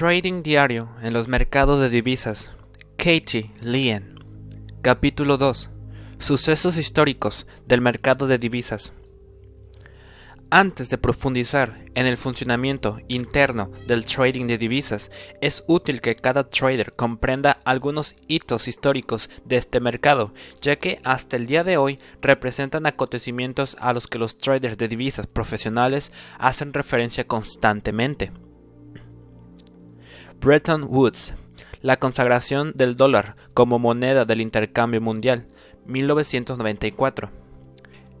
Trading diario en los mercados de divisas. Katie Lien. Capítulo 2. Sucesos históricos del mercado de divisas. Antes de profundizar en el funcionamiento interno del trading de divisas, es útil que cada trader comprenda algunos hitos históricos de este mercado, ya que hasta el día de hoy representan acontecimientos a los que los traders de divisas profesionales hacen referencia constantemente. Bretton Woods, la consagración del dólar como moneda del intercambio mundial, 1994.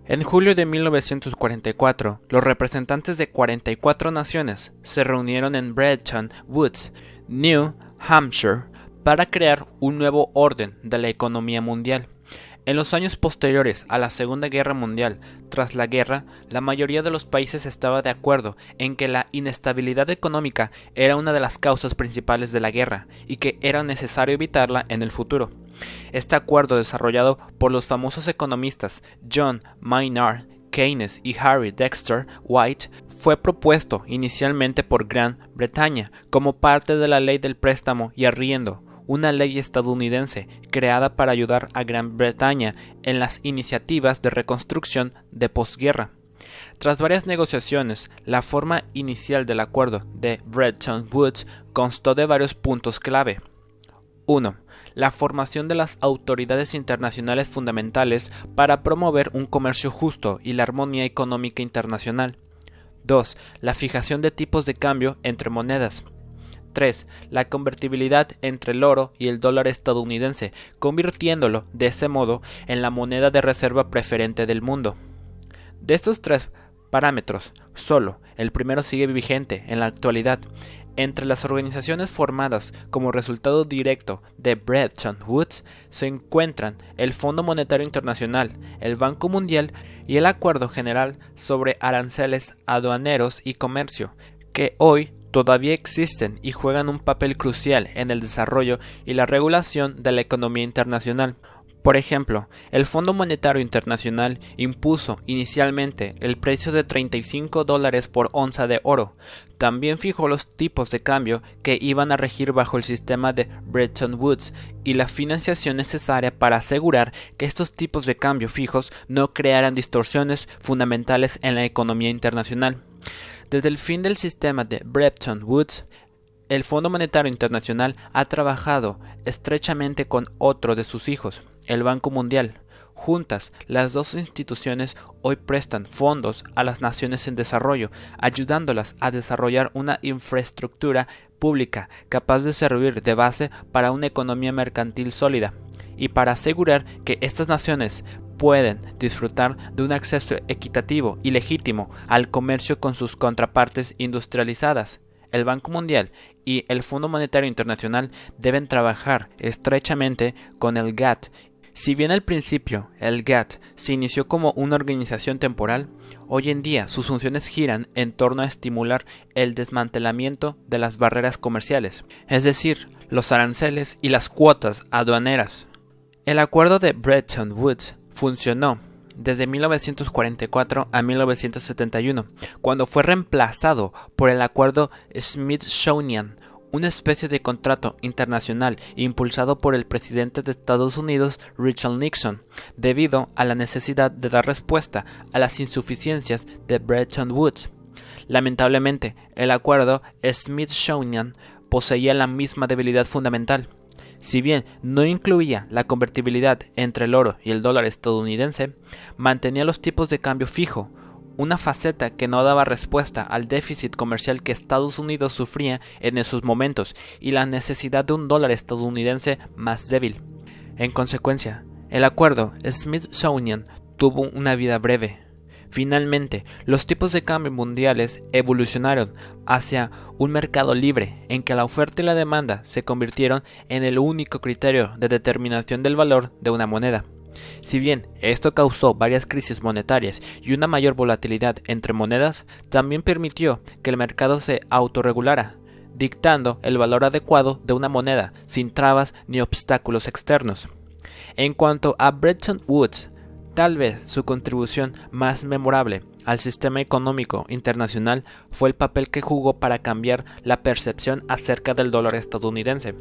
En julio de 1944, los representantes de 44 naciones se reunieron en Bretton Woods, New Hampshire, para crear un nuevo orden de la economía mundial. En los años posteriores a la Segunda Guerra Mundial, tras la guerra, la mayoría de los países estaba de acuerdo en que la inestabilidad económica era una de las causas principales de la guerra y que era necesario evitarla en el futuro. Este acuerdo desarrollado por los famosos economistas John Maynard Keynes y Harry Dexter White fue propuesto inicialmente por Gran Bretaña como parte de la ley del préstamo y arriendo, una ley estadounidense creada para ayudar a Gran Bretaña en las iniciativas de reconstrucción de posguerra. Tras varias negociaciones, la forma inicial del acuerdo de Bretton Woods constó de varios puntos clave. 1. La formación de las autoridades internacionales fundamentales para promover un comercio justo y la armonía económica internacional. 2. La fijación de tipos de cambio entre monedas. 3. La convertibilidad entre el oro y el dólar estadounidense, convirtiéndolo, de ese modo, en la moneda de reserva preferente del mundo. De estos tres parámetros, solo el primero sigue vigente en la actualidad. Entre las organizaciones formadas como resultado directo de Bretton Woods se encuentran el Fondo Monetario Internacional, el Banco Mundial y el Acuerdo General sobre Aranceles Aduaneros y Comercio, que hoy todavía existen y juegan un papel crucial en el desarrollo y la regulación de la economía internacional. Por ejemplo, el Fondo Monetario Internacional impuso inicialmente el precio de 35 dólares por onza de oro. También fijó los tipos de cambio que iban a regir bajo el sistema de Bretton Woods y la financiación necesaria para asegurar que estos tipos de cambio fijos no crearan distorsiones fundamentales en la economía internacional. Desde el fin del sistema de Bretton Woods, el Fondo Monetario Internacional ha trabajado estrechamente con otro de sus hijos, el Banco Mundial. Juntas, las dos instituciones hoy prestan fondos a las naciones en desarrollo, ayudándolas a desarrollar una infraestructura pública capaz de servir de base para una economía mercantil sólida y para asegurar que estas naciones pueden disfrutar de un acceso equitativo y legítimo al comercio con sus contrapartes industrializadas. El Banco Mundial y el Fondo Monetario Internacional deben trabajar estrechamente con el GATT. Si bien al principio el GATT se inició como una organización temporal, hoy en día sus funciones giran en torno a estimular el desmantelamiento de las barreras comerciales, es decir, los aranceles y las cuotas aduaneras. El acuerdo de Bretton Woods funcionó desde 1944 a 1971, cuando fue reemplazado por el acuerdo Smithsonian, una especie de contrato internacional impulsado por el presidente de Estados Unidos Richard Nixon, debido a la necesidad de dar respuesta a las insuficiencias de Bretton Woods. Lamentablemente, el acuerdo Smithsonian poseía la misma debilidad fundamental si bien no incluía la convertibilidad entre el oro y el dólar estadounidense, mantenía los tipos de cambio fijo, una faceta que no daba respuesta al déficit comercial que Estados Unidos sufría en esos momentos y la necesidad de un dólar estadounidense más débil. En consecuencia, el acuerdo Smithsonian tuvo una vida breve, Finalmente, los tipos de cambio mundiales evolucionaron hacia un mercado libre en que la oferta y la demanda se convirtieron en el único criterio de determinación del valor de una moneda. Si bien esto causó varias crisis monetarias y una mayor volatilidad entre monedas, también permitió que el mercado se autorregulara, dictando el valor adecuado de una moneda sin trabas ni obstáculos externos. En cuanto a Bretton Woods, Tal vez su contribución más memorable al sistema económico internacional fue el papel que jugó para cambiar la percepción acerca del dólar estadounidense.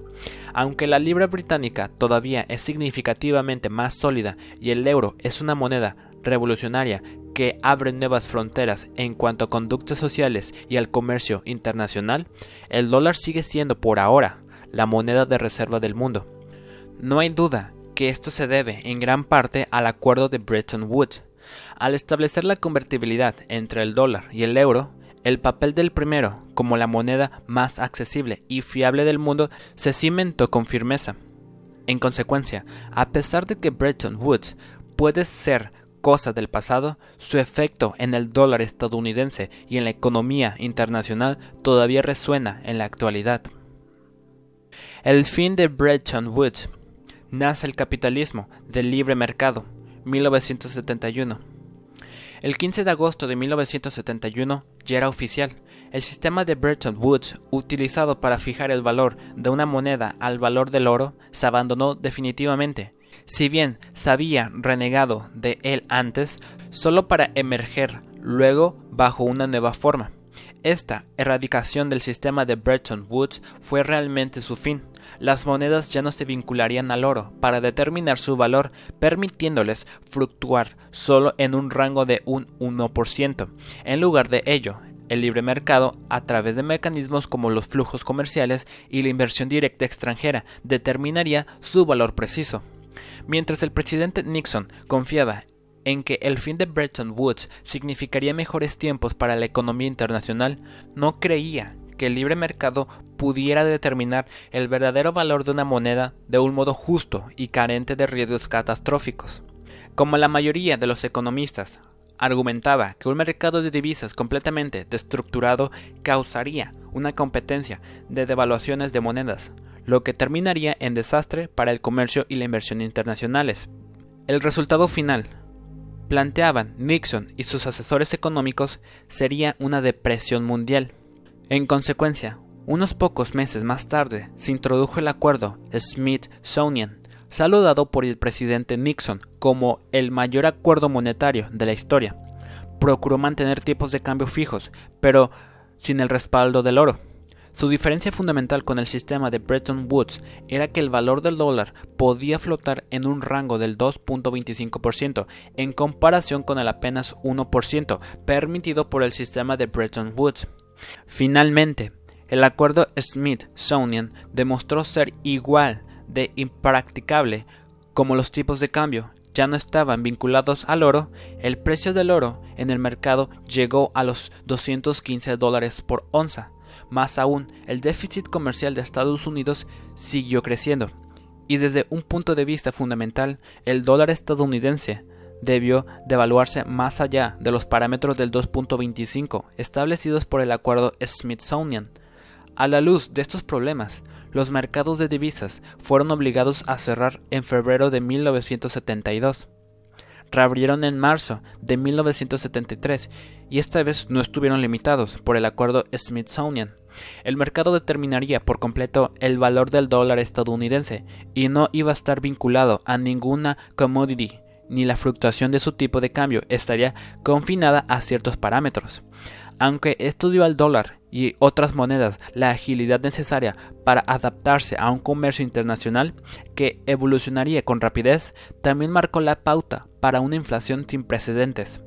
Aunque la libra británica todavía es significativamente más sólida y el euro es una moneda revolucionaria que abre nuevas fronteras en cuanto a conductas sociales y al comercio internacional, el dólar sigue siendo por ahora la moneda de reserva del mundo. No hay duda que esto se debe en gran parte al acuerdo de Bretton Woods. Al establecer la convertibilidad entre el dólar y el euro, el papel del primero, como la moneda más accesible y fiable del mundo, se cimentó con firmeza. En consecuencia, a pesar de que Bretton Woods puede ser cosa del pasado, su efecto en el dólar estadounidense y en la economía internacional todavía resuena en la actualidad. El fin de Bretton Woods. Nace el capitalismo del libre mercado, 1971. El 15 de agosto de 1971 ya era oficial. El sistema de Bretton Woods, utilizado para fijar el valor de una moneda al valor del oro, se abandonó definitivamente si bien se había renegado de él antes, solo para emerger luego bajo una nueva forma. Esta erradicación del sistema de Bretton Woods fue realmente su fin. Las monedas ya no se vincularían al oro para determinar su valor, permitiéndoles fluctuar solo en un rango de un 1%. En lugar de ello, el libre mercado, a través de mecanismos como los flujos comerciales y la inversión directa extranjera, determinaría su valor preciso. Mientras el presidente Nixon confiaba en que el fin de Bretton Woods significaría mejores tiempos para la economía internacional, no creía que el libre mercado pudiera determinar el verdadero valor de una moneda de un modo justo y carente de riesgos catastróficos. Como la mayoría de los economistas argumentaba que un mercado de divisas completamente destructurado causaría una competencia de devaluaciones de monedas, lo que terminaría en desastre para el comercio y la inversión internacionales. El resultado final, planteaban Nixon y sus asesores económicos, sería una depresión mundial. En consecuencia, unos pocos meses más tarde se introdujo el acuerdo Smith-Sonian, saludado por el presidente Nixon como el mayor acuerdo monetario de la historia. Procuró mantener tipos de cambio fijos, pero sin el respaldo del oro. Su diferencia fundamental con el sistema de Bretton Woods era que el valor del dólar podía flotar en un rango del 2.25% en comparación con el apenas 1% permitido por el sistema de Bretton Woods. Finalmente, el acuerdo Smith-Sonian demostró ser igual de impracticable como los tipos de cambio ya no estaban vinculados al oro, el precio del oro en el mercado llegó a los 215 dólares por onza, más aún, el déficit comercial de Estados Unidos siguió creciendo, y desde un punto de vista fundamental, el dólar estadounidense debió devaluarse más allá de los parámetros del 2.25 establecidos por el acuerdo Smithsonian. A la luz de estos problemas, los mercados de divisas fueron obligados a cerrar en febrero de 1972 reabrieron en marzo de 1973 y esta vez no estuvieron limitados por el acuerdo Smithsonian. El mercado determinaría por completo el valor del dólar estadounidense y no iba a estar vinculado a ninguna commodity ni la fluctuación de su tipo de cambio estaría confinada a ciertos parámetros. Aunque esto dio al dólar y otras monedas la agilidad necesaria para adaptarse a un comercio internacional que evolucionaría con rapidez, también marcó la pauta para una inflación sin precedentes.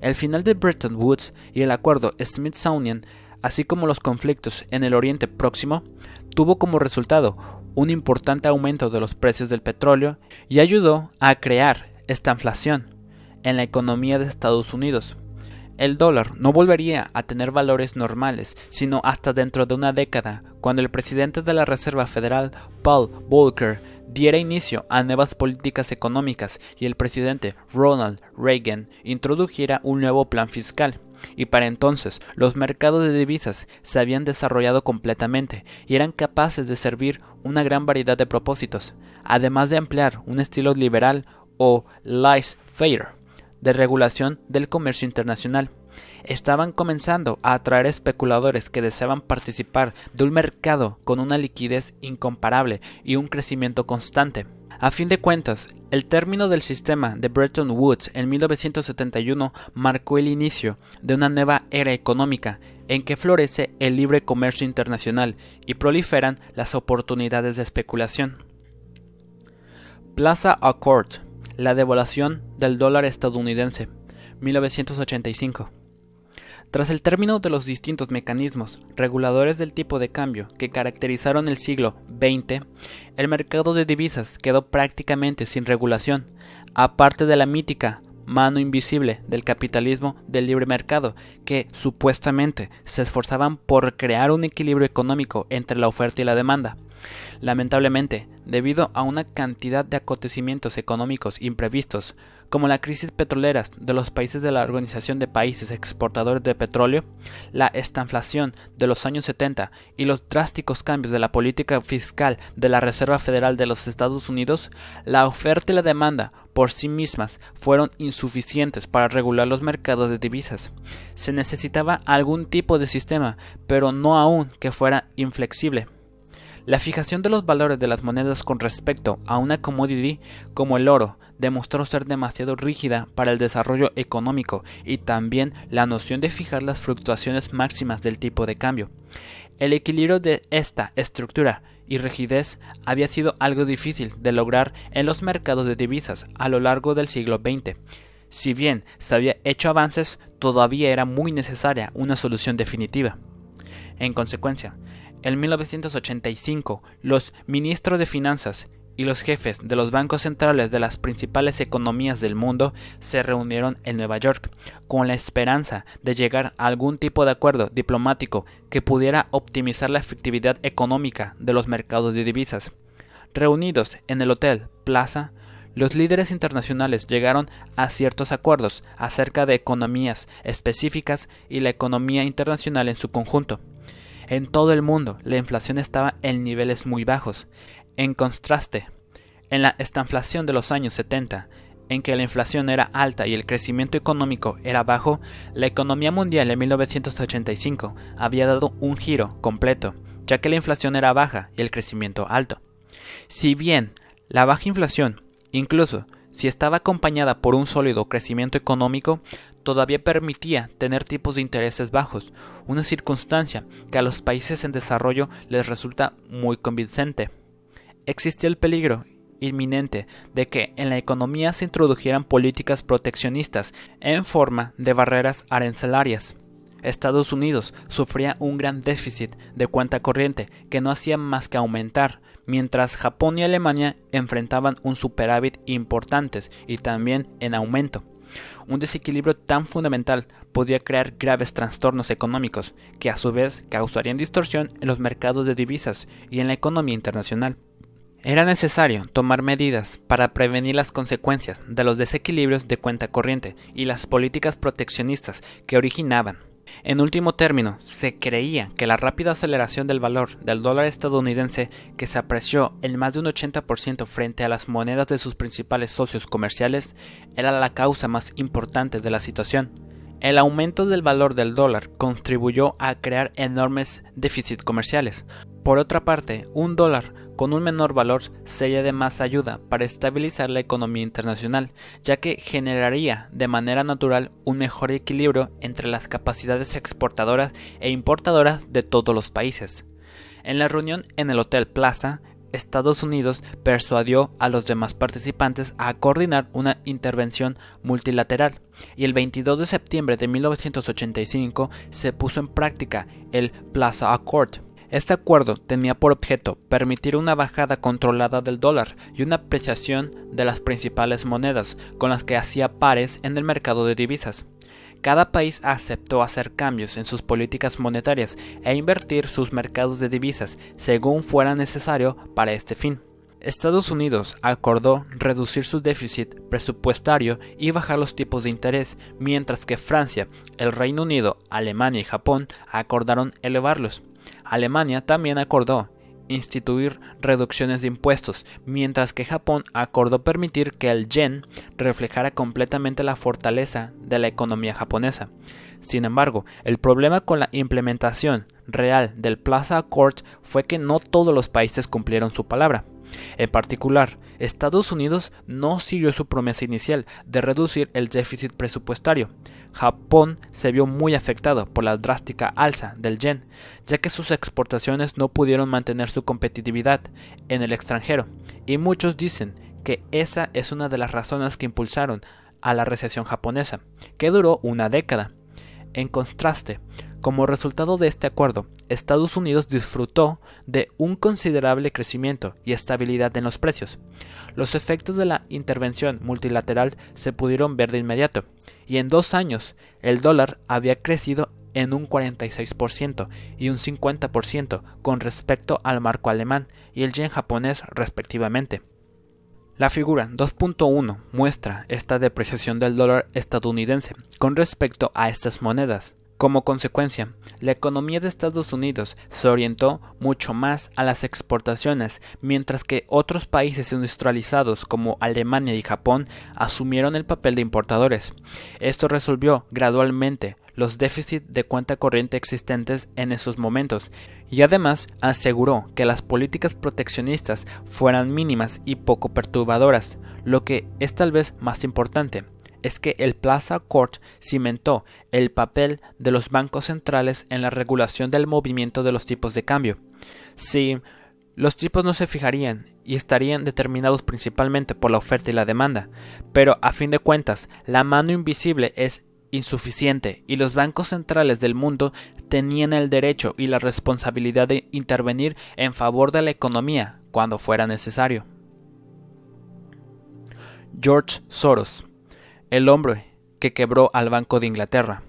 El final de Bretton Woods y el acuerdo Smithsonian, así como los conflictos en el Oriente Próximo, tuvo como resultado un importante aumento de los precios del petróleo y ayudó a crear esta inflación en la economía de Estados Unidos. El dólar no volvería a tener valores normales, sino hasta dentro de una década, cuando el presidente de la Reserva Federal, Paul Volcker, diera inicio a nuevas políticas económicas y el presidente Ronald Reagan introdujera un nuevo plan fiscal. Y para entonces los mercados de divisas se habían desarrollado completamente y eran capaces de servir una gran variedad de propósitos, además de emplear un estilo liberal o laissez-faire de regulación del comercio internacional. estaban comenzando a atraer especuladores que deseaban participar de un mercado con una liquidez incomparable y un crecimiento constante. A fin de cuentas, el término del sistema de Bretton Woods en 1971 marcó el inicio de una nueva era económica en que florece el libre comercio internacional y proliferan las oportunidades de especulación. Plaza Accord, la devaluación del dólar estadounidense, 1985. Tras el término de los distintos mecanismos reguladores del tipo de cambio que caracterizaron el siglo XX, el mercado de divisas quedó prácticamente sin regulación, aparte de la mítica mano invisible del capitalismo del libre mercado, que supuestamente se esforzaban por crear un equilibrio económico entre la oferta y la demanda. Lamentablemente, debido a una cantidad de acontecimientos económicos imprevistos, como la crisis petrolera de los países de la Organización de Países Exportadores de Petróleo, la estanflación de los años 70 y los drásticos cambios de la política fiscal de la Reserva Federal de los Estados Unidos, la oferta y la demanda por sí mismas fueron insuficientes para regular los mercados de divisas. Se necesitaba algún tipo de sistema, pero no aún que fuera inflexible la fijación de los valores de las monedas con respecto a una commodity como el oro demostró ser demasiado rígida para el desarrollo económico y también la noción de fijar las fluctuaciones máximas del tipo de cambio. El equilibrio de esta estructura y rigidez había sido algo difícil de lograr en los mercados de divisas a lo largo del siglo XX. Si bien se había hecho avances, todavía era muy necesaria una solución definitiva. En consecuencia, en 1985, los ministros de Finanzas y los jefes de los bancos centrales de las principales economías del mundo se reunieron en Nueva York con la esperanza de llegar a algún tipo de acuerdo diplomático que pudiera optimizar la efectividad económica de los mercados de divisas. Reunidos en el Hotel Plaza, los líderes internacionales llegaron a ciertos acuerdos acerca de economías específicas y la economía internacional en su conjunto. En todo el mundo la inflación estaba en niveles muy bajos. En contraste, en la estanflación de los años 70, en que la inflación era alta y el crecimiento económico era bajo, la economía mundial en 1985 había dado un giro completo, ya que la inflación era baja y el crecimiento alto. Si bien la baja inflación, incluso si estaba acompañada por un sólido crecimiento económico, todavía permitía tener tipos de intereses bajos, una circunstancia que a los países en desarrollo les resulta muy convincente. Existía el peligro inminente de que en la economía se introdujeran políticas proteccionistas en forma de barreras arancelarias. Estados Unidos sufría un gran déficit de cuenta corriente que no hacía más que aumentar, mientras Japón y Alemania enfrentaban un superávit importantes y también en aumento. Un desequilibrio tan fundamental podía crear graves trastornos económicos, que a su vez causarían distorsión en los mercados de divisas y en la economía internacional. Era necesario tomar medidas para prevenir las consecuencias de los desequilibrios de cuenta corriente y las políticas proteccionistas que originaban en último término, se creía que la rápida aceleración del valor del dólar estadounidense, que se apreció en más de un 80% frente a las monedas de sus principales socios comerciales, era la causa más importante de la situación. El aumento del valor del dólar contribuyó a crear enormes déficits comerciales. Por otra parte, un dólar con un menor valor sería de más ayuda para estabilizar la economía internacional, ya que generaría de manera natural un mejor equilibrio entre las capacidades exportadoras e importadoras de todos los países. En la reunión en el Hotel Plaza, Estados Unidos persuadió a los demás participantes a coordinar una intervención multilateral y el 22 de septiembre de 1985 se puso en práctica el Plaza Accord, este acuerdo tenía por objeto permitir una bajada controlada del dólar y una apreciación de las principales monedas con las que hacía pares en el mercado de divisas. Cada país aceptó hacer cambios en sus políticas monetarias e invertir sus mercados de divisas según fuera necesario para este fin. Estados Unidos acordó reducir su déficit presupuestario y bajar los tipos de interés, mientras que Francia, el Reino Unido, Alemania y Japón acordaron elevarlos. Alemania también acordó instituir reducciones de impuestos, mientras que Japón acordó permitir que el yen reflejara completamente la fortaleza de la economía japonesa. Sin embargo, el problema con la implementación real del Plaza Accord fue que no todos los países cumplieron su palabra. En particular, Estados Unidos no siguió su promesa inicial de reducir el déficit presupuestario. Japón se vio muy afectado por la drástica alza del yen, ya que sus exportaciones no pudieron mantener su competitividad en el extranjero, y muchos dicen que esa es una de las razones que impulsaron a la recesión japonesa, que duró una década. En contraste, como resultado de este acuerdo, Estados Unidos disfrutó de un considerable crecimiento y estabilidad en los precios. Los efectos de la intervención multilateral se pudieron ver de inmediato, y en dos años el dólar había crecido en un 46% y un 50% con respecto al marco alemán y el yen japonés respectivamente. La figura 2.1 muestra esta depreciación del dólar estadounidense con respecto a estas monedas. Como consecuencia, la economía de Estados Unidos se orientó mucho más a las exportaciones, mientras que otros países industrializados como Alemania y Japón asumieron el papel de importadores. Esto resolvió gradualmente los déficits de cuenta corriente existentes en esos momentos y además aseguró que las políticas proteccionistas fueran mínimas y poco perturbadoras, lo que es tal vez más importante es que el Plaza Court cimentó el papel de los bancos centrales en la regulación del movimiento de los tipos de cambio. Si los tipos no se fijarían y estarían determinados principalmente por la oferta y la demanda, pero a fin de cuentas la mano invisible es insuficiente y los bancos centrales del mundo tenían el derecho y la responsabilidad de intervenir en favor de la economía cuando fuera necesario. George Soros el hombre que quebró al Banco de Inglaterra.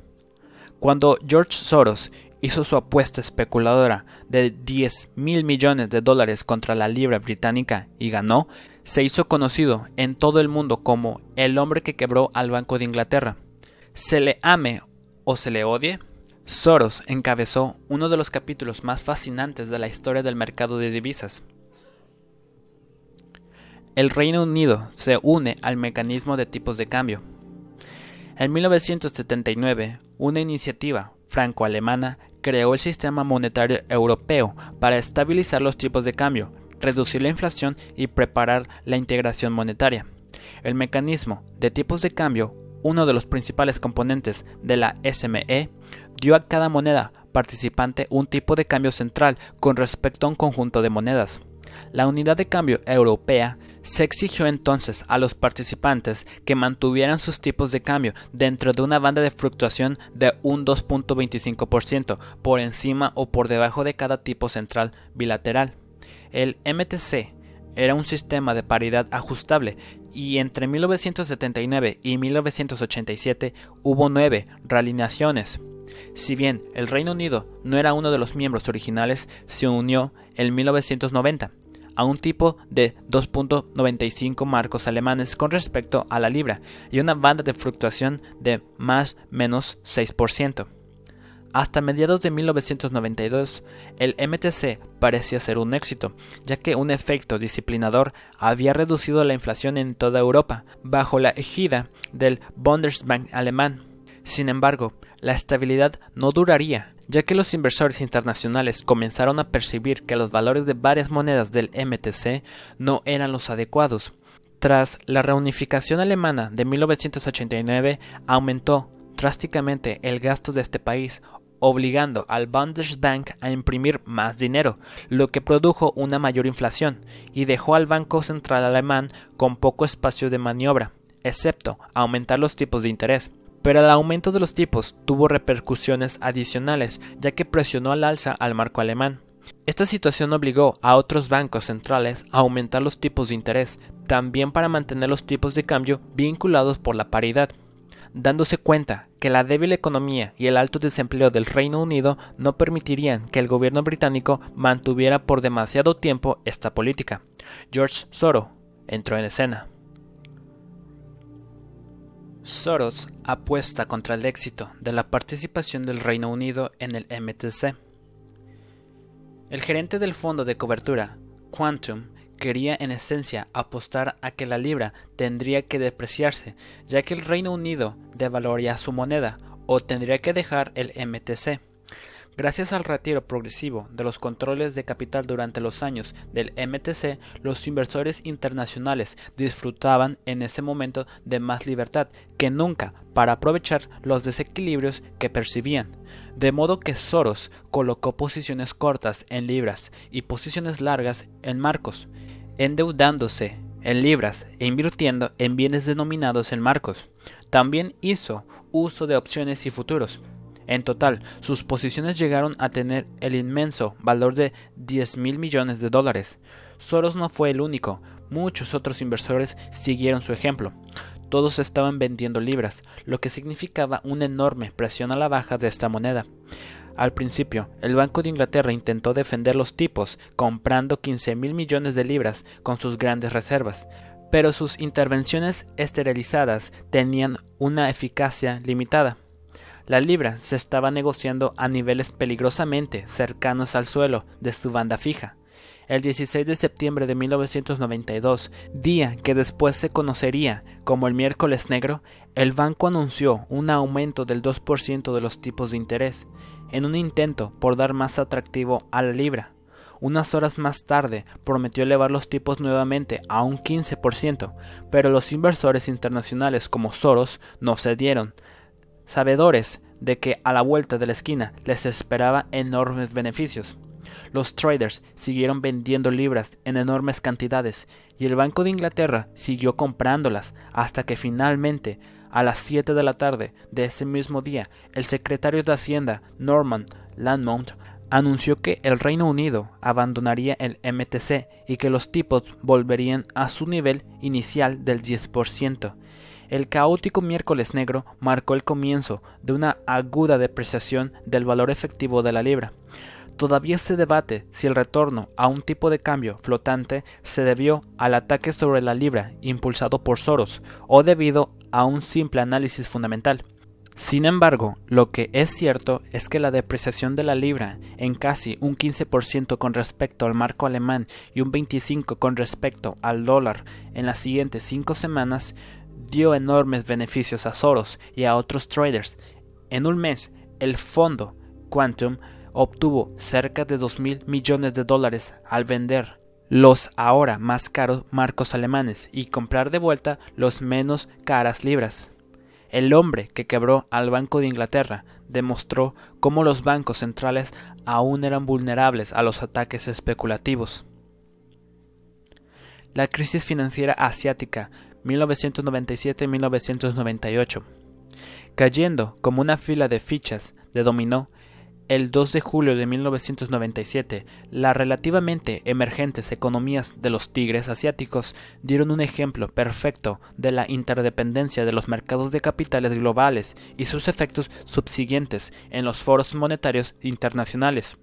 Cuando George Soros hizo su apuesta especuladora de 10 mil millones de dólares contra la libra británica y ganó, se hizo conocido en todo el mundo como el hombre que quebró al Banco de Inglaterra. Se le ame o se le odie, Soros encabezó uno de los capítulos más fascinantes de la historia del mercado de divisas. El Reino Unido se une al mecanismo de tipos de cambio, en 1979, una iniciativa franco-alemana creó el sistema monetario europeo para estabilizar los tipos de cambio, reducir la inflación y preparar la integración monetaria. El mecanismo de tipos de cambio, uno de los principales componentes de la SME, dio a cada moneda participante un tipo de cambio central con respecto a un conjunto de monedas. La unidad de cambio europea se exigió entonces a los participantes que mantuvieran sus tipos de cambio dentro de una banda de fluctuación de un 2.25% por encima o por debajo de cada tipo central bilateral. El MTC era un sistema de paridad ajustable y entre 1979 y 1987 hubo nueve realineaciones. Si bien el Reino Unido no era uno de los miembros originales, se unió en 1990 a un tipo de 2.95 marcos alemanes con respecto a la libra y una banda de fluctuación de más menos 6%. Hasta mediados de 1992, el MTC parecía ser un éxito, ya que un efecto disciplinador había reducido la inflación en toda Europa, bajo la ejida del Bundesbank alemán. Sin embargo, la estabilidad no duraría, ya que los inversores internacionales comenzaron a percibir que los valores de varias monedas del MTC no eran los adecuados. Tras la reunificación alemana de 1989, aumentó drásticamente el gasto de este país, obligando al Bundesbank a imprimir más dinero, lo que produjo una mayor inflación y dejó al Banco Central alemán con poco espacio de maniobra, excepto aumentar los tipos de interés pero el aumento de los tipos tuvo repercusiones adicionales, ya que presionó al alza al marco alemán. Esta situación obligó a otros bancos centrales a aumentar los tipos de interés, también para mantener los tipos de cambio vinculados por la paridad. Dándose cuenta que la débil economía y el alto desempleo del Reino Unido no permitirían que el gobierno británico mantuviera por demasiado tiempo esta política, George Soros entró en escena. Soros apuesta contra el éxito de la participación del Reino Unido en el MTC. El gerente del fondo de cobertura, Quantum, quería en esencia apostar a que la libra tendría que depreciarse, ya que el Reino Unido devaluaría su moneda, o tendría que dejar el MTC. Gracias al retiro progresivo de los controles de capital durante los años del MTC, los inversores internacionales disfrutaban en ese momento de más libertad que nunca para aprovechar los desequilibrios que percibían. De modo que Soros colocó posiciones cortas en libras y posiciones largas en marcos, endeudándose en libras e invirtiendo en bienes denominados en marcos. También hizo uso de opciones y futuros. En total, sus posiciones llegaron a tener el inmenso valor de 10 mil millones de dólares. Soros no fue el único, muchos otros inversores siguieron su ejemplo. Todos estaban vendiendo libras, lo que significaba una enorme presión a la baja de esta moneda. Al principio, el Banco de Inglaterra intentó defender los tipos, comprando 15 mil millones de libras con sus grandes reservas, pero sus intervenciones esterilizadas tenían una eficacia limitada. La libra se estaba negociando a niveles peligrosamente cercanos al suelo de su banda fija. El 16 de septiembre de 1992, día que después se conocería como el miércoles negro, el banco anunció un aumento del 2% de los tipos de interés, en un intento por dar más atractivo a la libra. Unas horas más tarde prometió elevar los tipos nuevamente a un 15%, pero los inversores internacionales como Soros no cedieron, sabedores de que a la vuelta de la esquina les esperaba enormes beneficios. Los traders siguieron vendiendo libras en enormes cantidades y el Banco de Inglaterra siguió comprándolas hasta que finalmente a las 7 de la tarde de ese mismo día el secretario de Hacienda Norman Landmount anunció que el Reino Unido abandonaría el MTC y que los tipos volverían a su nivel inicial del 10%. El caótico miércoles negro marcó el comienzo de una aguda depreciación del valor efectivo de la libra. Todavía se debate si el retorno a un tipo de cambio flotante se debió al ataque sobre la libra impulsado por Soros o debido a un simple análisis fundamental. Sin embargo, lo que es cierto es que la depreciación de la libra en casi un 15% con respecto al marco alemán y un 25% con respecto al dólar en las siguientes cinco semanas dio enormes beneficios a Soros y a otros traders. En un mes, el fondo Quantum obtuvo cerca de 2 mil millones de dólares al vender los ahora más caros marcos alemanes y comprar de vuelta los menos caras libras. El hombre que quebró al Banco de Inglaterra demostró cómo los bancos centrales aún eran vulnerables a los ataques especulativos. La crisis financiera asiática 1997-1998. Cayendo como una fila de fichas de dominó, el 2 de julio de 1997, las relativamente emergentes economías de los tigres asiáticos dieron un ejemplo perfecto de la interdependencia de los mercados de capitales globales y sus efectos subsiguientes en los foros monetarios internacionales.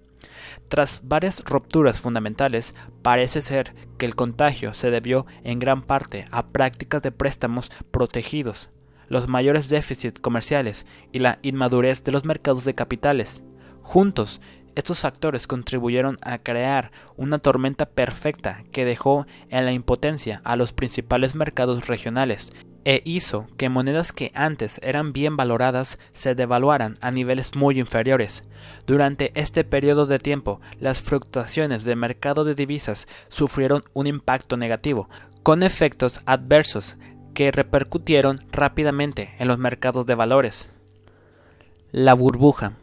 Tras varias rupturas fundamentales, parece ser que el contagio se debió en gran parte a prácticas de préstamos protegidos, los mayores déficits comerciales y la inmadurez de los mercados de capitales. Juntos, estos factores contribuyeron a crear una tormenta perfecta que dejó en la impotencia a los principales mercados regionales e hizo que monedas que antes eran bien valoradas se devaluaran a niveles muy inferiores. Durante este periodo de tiempo, las fluctuaciones del mercado de divisas sufrieron un impacto negativo, con efectos adversos que repercutieron rápidamente en los mercados de valores. La burbuja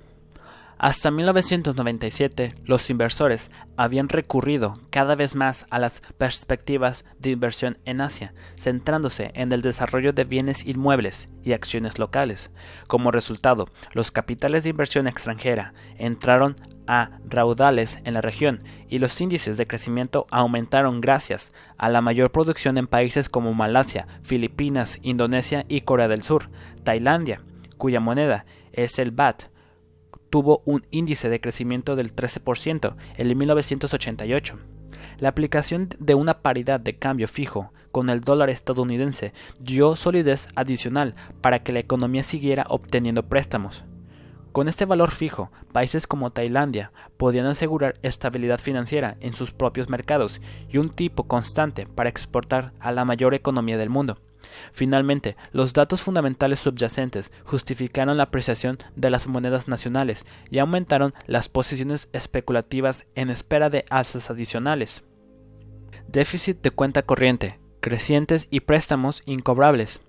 hasta 1997, los inversores habían recurrido cada vez más a las perspectivas de inversión en Asia, centrándose en el desarrollo de bienes inmuebles y acciones locales. Como resultado, los capitales de inversión extranjera entraron a raudales en la región y los índices de crecimiento aumentaron gracias a la mayor producción en países como Malasia, Filipinas, Indonesia y Corea del Sur. Tailandia, cuya moneda es el BAT, tuvo un índice de crecimiento del 13% en 1988. La aplicación de una paridad de cambio fijo con el dólar estadounidense dio solidez adicional para que la economía siguiera obteniendo préstamos. Con este valor fijo, países como Tailandia podían asegurar estabilidad financiera en sus propios mercados y un tipo constante para exportar a la mayor economía del mundo. Finalmente, los datos fundamentales subyacentes justificaron la apreciación de las monedas nacionales y aumentaron las posiciones especulativas en espera de alzas adicionales. Déficit de cuenta corriente, crecientes y préstamos incobrables.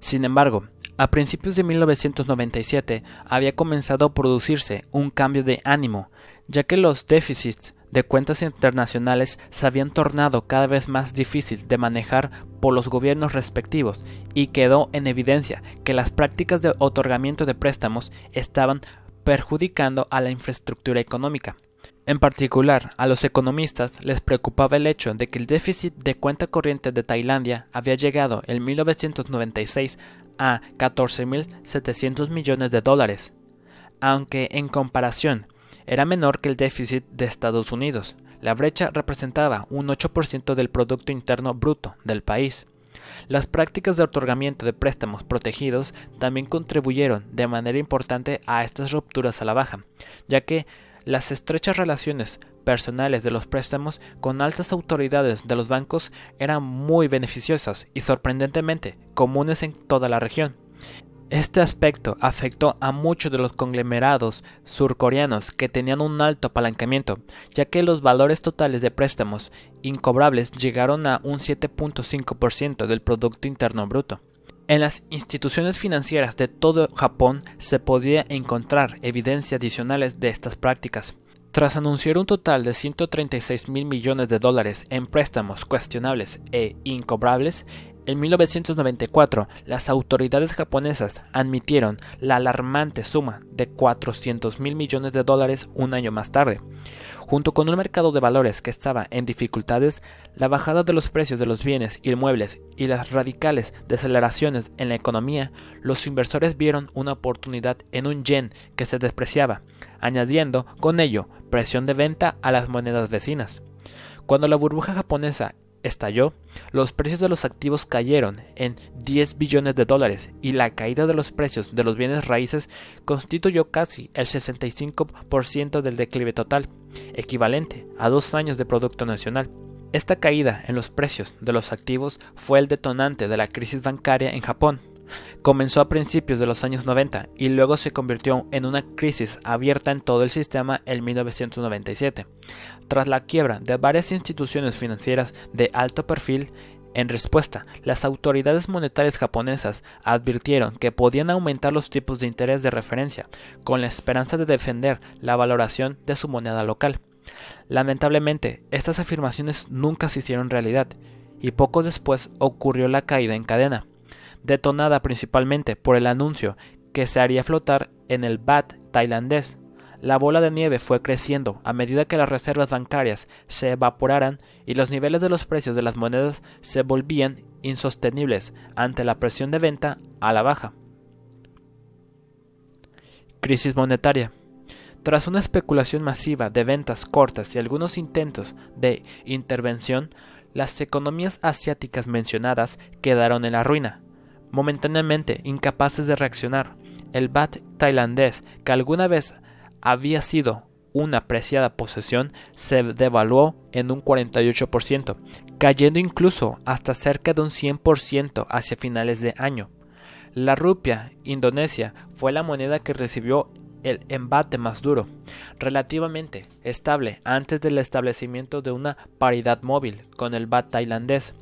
Sin embargo, a principios de 1997 había comenzado a producirse un cambio de ánimo, ya que los déficits de cuentas internacionales se habían tornado cada vez más difícil de manejar por los gobiernos respectivos y quedó en evidencia que las prácticas de otorgamiento de préstamos estaban perjudicando a la infraestructura económica. En particular, a los economistas les preocupaba el hecho de que el déficit de cuenta corriente de Tailandia había llegado en 1996 a 14.700 millones de dólares, aunque en comparación era menor que el déficit de Estados Unidos. La brecha representaba un 8% del Producto Interno Bruto del país. Las prácticas de otorgamiento de préstamos protegidos también contribuyeron de manera importante a estas rupturas a la baja, ya que las estrechas relaciones personales de los préstamos con altas autoridades de los bancos eran muy beneficiosas y sorprendentemente comunes en toda la región. Este aspecto afectó a muchos de los conglomerados surcoreanos que tenían un alto apalancamiento, ya que los valores totales de préstamos incobrables llegaron a un 7.5% del Producto Interno Bruto. En las instituciones financieras de todo Japón se podía encontrar evidencia adicionales de estas prácticas. Tras anunciar un total de 136 mil millones de dólares en préstamos cuestionables e incobrables, en 1994, las autoridades japonesas admitieron la alarmante suma de 400 mil millones de dólares un año más tarde. Junto con un mercado de valores que estaba en dificultades, la bajada de los precios de los bienes inmuebles y las radicales deceleraciones en la economía, los inversores vieron una oportunidad en un yen que se despreciaba, añadiendo con ello presión de venta a las monedas vecinas. Cuando la burbuja japonesa estalló, los precios de los activos cayeron en 10 billones de dólares y la caída de los precios de los bienes raíces constituyó casi el 65% del declive total, equivalente a dos años de Producto Nacional. Esta caída en los precios de los activos fue el detonante de la crisis bancaria en Japón, Comenzó a principios de los años 90 y luego se convirtió en una crisis abierta en todo el sistema en 1997. Tras la quiebra de varias instituciones financieras de alto perfil, en respuesta, las autoridades monetarias japonesas advirtieron que podían aumentar los tipos de interés de referencia, con la esperanza de defender la valoración de su moneda local. Lamentablemente, estas afirmaciones nunca se hicieron realidad, y poco después ocurrió la caída en cadena detonada principalmente por el anuncio que se haría flotar en el BAT tailandés. La bola de nieve fue creciendo a medida que las reservas bancarias se evaporaran y los niveles de los precios de las monedas se volvían insostenibles ante la presión de venta a la baja. Crisis monetaria. Tras una especulación masiva de ventas cortas y algunos intentos de intervención, las economías asiáticas mencionadas quedaron en la ruina momentáneamente incapaces de reaccionar. El bat tailandés, que alguna vez había sido una preciada posesión, se devaluó en un 48%, cayendo incluso hasta cerca de un 100% hacia finales de año. La rupia indonesia fue la moneda que recibió el embate más duro, relativamente estable antes del establecimiento de una paridad móvil con el bat tailandés.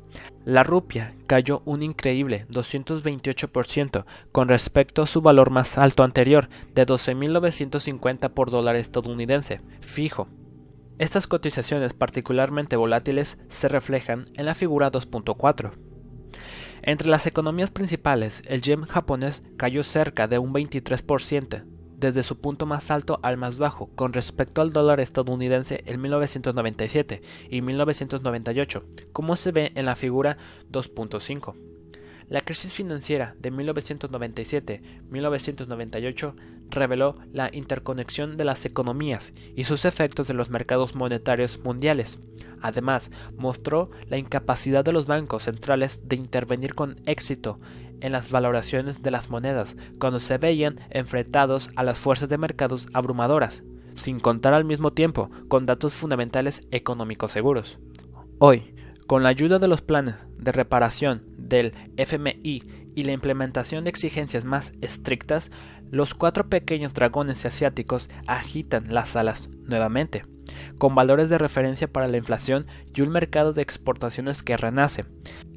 La rupia cayó un increíble 228% con respecto a su valor más alto anterior de 12.950 por dólar estadounidense, fijo. Estas cotizaciones particularmente volátiles se reflejan en la figura 2.4. Entre las economías principales, el yen japonés cayó cerca de un 23%, desde su punto más alto al más bajo con respecto al dólar estadounidense en 1997 y 1998, como se ve en la figura 2.5. La crisis financiera de 1997-1998 reveló la interconexión de las economías y sus efectos en los mercados monetarios mundiales. Además, mostró la incapacidad de los bancos centrales de intervenir con éxito en las valoraciones de las monedas cuando se veían enfrentados a las fuerzas de mercados abrumadoras, sin contar al mismo tiempo con datos fundamentales económicos seguros. Hoy, Con la ayuda de los planes de reparación del FMI y la implementación de exigencias más estrictas, los cuatro pequeños dragones asiáticos agitan las alas nuevamente, con valores de referencia para la inflación y un mercado de exportaciones que renace.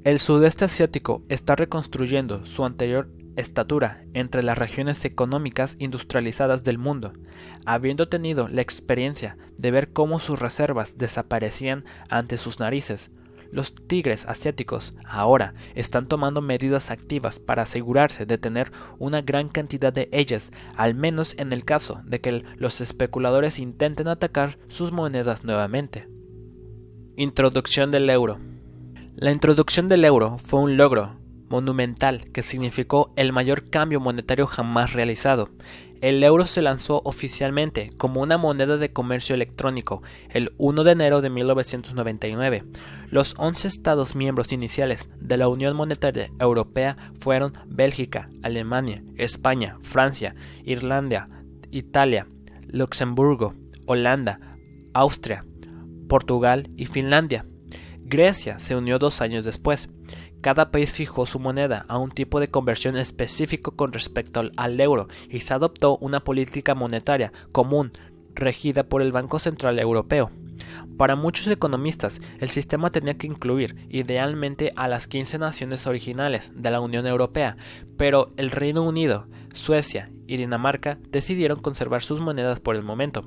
El sudeste asiático está reconstruyendo su anterior estatura entre las regiones económicas industrializadas del mundo, habiendo tenido la experiencia de ver cómo sus reservas desaparecían ante sus narices, los tigres asiáticos ahora están tomando medidas activas para asegurarse de tener una gran cantidad de ellas, al menos en el caso de que los especuladores intenten atacar sus monedas nuevamente. Introducción del euro. La introducción del euro fue un logro monumental que significó el mayor cambio monetario jamás realizado. El euro se lanzó oficialmente como una moneda de comercio electrónico el 1 de enero de 1999. Los 11 Estados miembros iniciales de la Unión Monetaria Europea fueron Bélgica, Alemania, España, Francia, Irlanda, Italia, Luxemburgo, Holanda, Austria, Portugal y Finlandia. Grecia se unió dos años después. Cada país fijó su moneda a un tipo de conversión específico con respecto al euro y se adoptó una política monetaria común regida por el Banco Central Europeo. Para muchos economistas, el sistema tenía que incluir idealmente a las 15 naciones originales de la Unión Europea, pero el Reino Unido, Suecia y Dinamarca decidieron conservar sus monedas por el momento.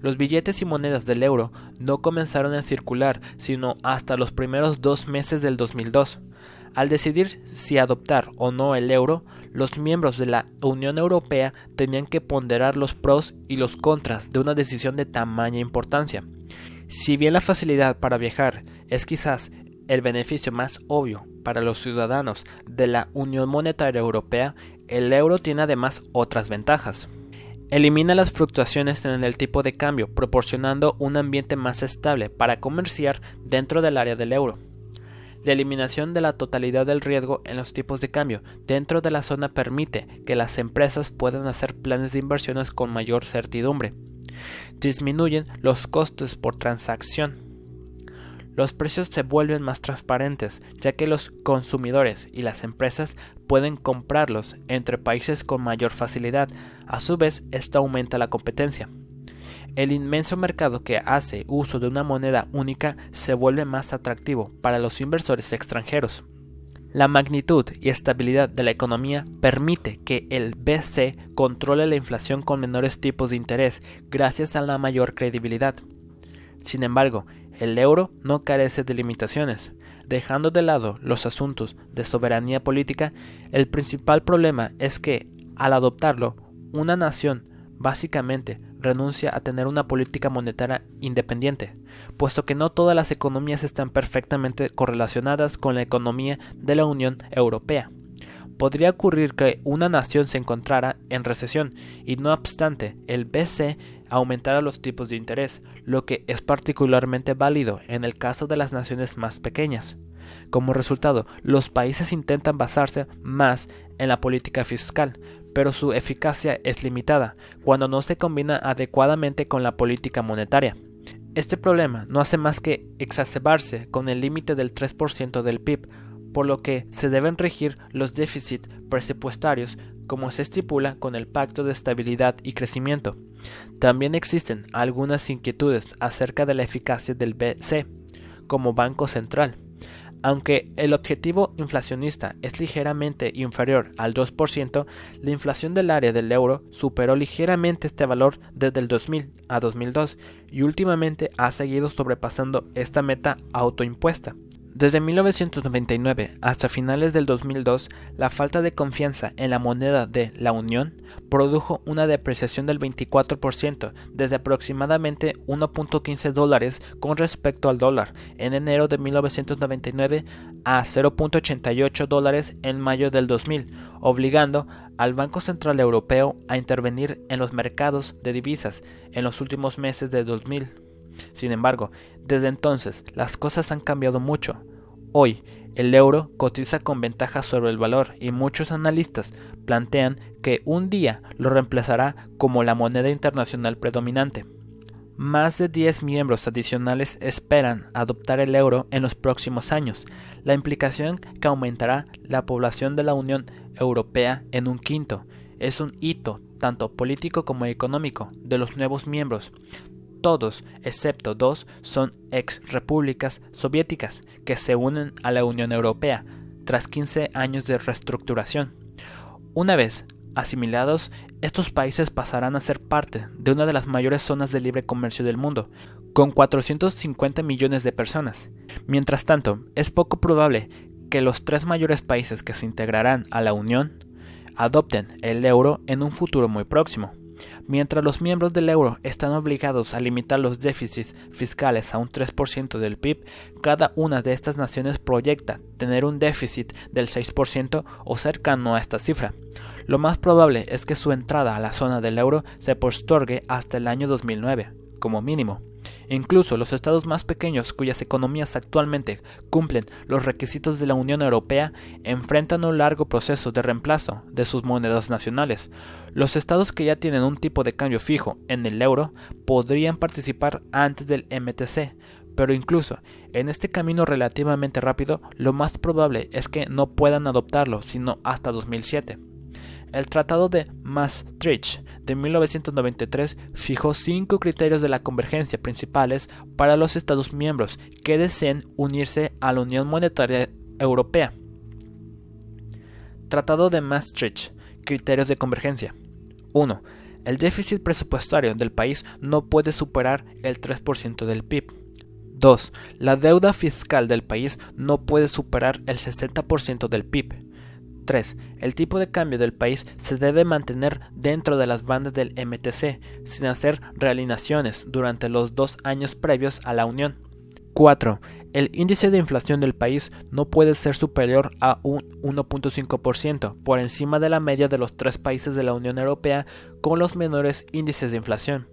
Los billetes y monedas del euro no comenzaron a circular sino hasta los primeros dos meses del 2002. Al decidir si adoptar o no el euro, los miembros de la Unión Europea tenían que ponderar los pros y los contras de una decisión de tamaña importancia. Si bien la facilidad para viajar es quizás el beneficio más obvio para los ciudadanos de la Unión Monetaria Europea, el euro tiene además otras ventajas. Elimina las fluctuaciones en el tipo de cambio, proporcionando un ambiente más estable para comerciar dentro del área del euro. La eliminación de la totalidad del riesgo en los tipos de cambio dentro de la zona permite que las empresas puedan hacer planes de inversiones con mayor certidumbre disminuyen los costes por transacción. Los precios se vuelven más transparentes, ya que los consumidores y las empresas pueden comprarlos entre países con mayor facilidad. A su vez, esto aumenta la competencia. El inmenso mercado que hace uso de una moneda única se vuelve más atractivo para los inversores extranjeros. La magnitud y estabilidad de la economía permite que el BC controle la inflación con menores tipos de interés gracias a la mayor credibilidad. Sin embargo, el euro no carece de limitaciones. Dejando de lado los asuntos de soberanía política, el principal problema es que, al adoptarlo, una nación básicamente renuncia a tener una política monetaria independiente, puesto que no todas las economías están perfectamente correlacionadas con la economía de la Unión Europea. Podría ocurrir que una nación se encontrara en recesión y no obstante el BC aumentara los tipos de interés, lo que es particularmente válido en el caso de las naciones más pequeñas. Como resultado, los países intentan basarse más en la política fiscal, pero su eficacia es limitada cuando no se combina adecuadamente con la política monetaria. Este problema no hace más que exacerbarse con el límite del 3% del PIB, por lo que se deben regir los déficits presupuestarios como se estipula con el Pacto de Estabilidad y Crecimiento. También existen algunas inquietudes acerca de la eficacia del BC como Banco Central. Aunque el objetivo inflacionista es ligeramente inferior al 2%, la inflación del área del euro superó ligeramente este valor desde el 2000 a 2002 y últimamente ha seguido sobrepasando esta meta autoimpuesta. Desde 1999 hasta finales del 2002, la falta de confianza en la moneda de la Unión produjo una depreciación del 24%, desde aproximadamente 1.15 dólares con respecto al dólar en enero de 1999 a 0.88 dólares en mayo del 2000, obligando al Banco Central Europeo a intervenir en los mercados de divisas en los últimos meses de 2000. Sin embargo, desde entonces las cosas han cambiado mucho. Hoy, el euro cotiza con ventaja sobre el valor y muchos analistas plantean que un día lo reemplazará como la moneda internacional predominante. Más de 10 miembros adicionales esperan adoptar el euro en los próximos años, la implicación que aumentará la población de la Unión Europea en un quinto. Es un hito tanto político como económico de los nuevos miembros. Todos, excepto dos, son ex repúblicas soviéticas que se unen a la Unión Europea tras 15 años de reestructuración. Una vez asimilados, estos países pasarán a ser parte de una de las mayores zonas de libre comercio del mundo, con 450 millones de personas. Mientras tanto, es poco probable que los tres mayores países que se integrarán a la Unión adopten el euro en un futuro muy próximo. Mientras los miembros del euro están obligados a limitar los déficits fiscales a un 3% del PIB, cada una de estas naciones proyecta tener un déficit del 6% o cercano a esta cifra. Lo más probable es que su entrada a la zona del euro se postergue hasta el año 2009, como mínimo. Incluso los estados más pequeños cuyas economías actualmente cumplen los requisitos de la Unión Europea enfrentan un largo proceso de reemplazo de sus monedas nacionales. Los estados que ya tienen un tipo de cambio fijo en el euro podrían participar antes del MTC, pero incluso en este camino relativamente rápido, lo más probable es que no puedan adoptarlo sino hasta 2007. El Tratado de Maastricht de 1993 fijó cinco criterios de la convergencia principales para los Estados miembros que deseen unirse a la Unión Monetaria Europea. Tratado de Maastricht. Criterios de convergencia. 1. El déficit presupuestario del país no puede superar el 3% del PIB. 2. La deuda fiscal del país no puede superar el 60% del PIB. 3. El tipo de cambio del país se debe mantener dentro de las bandas del MTC, sin hacer realineaciones durante los dos años previos a la unión. 4. El índice de inflación del país no puede ser superior a un 1.5%, por encima de la media de los tres países de la Unión Europea con los menores índices de inflación.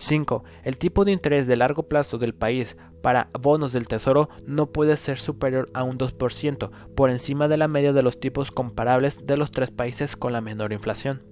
5. El tipo de interés de largo plazo del país para bonos del Tesoro no puede ser superior a un 2%, por encima de la media de los tipos comparables de los tres países con la menor inflación.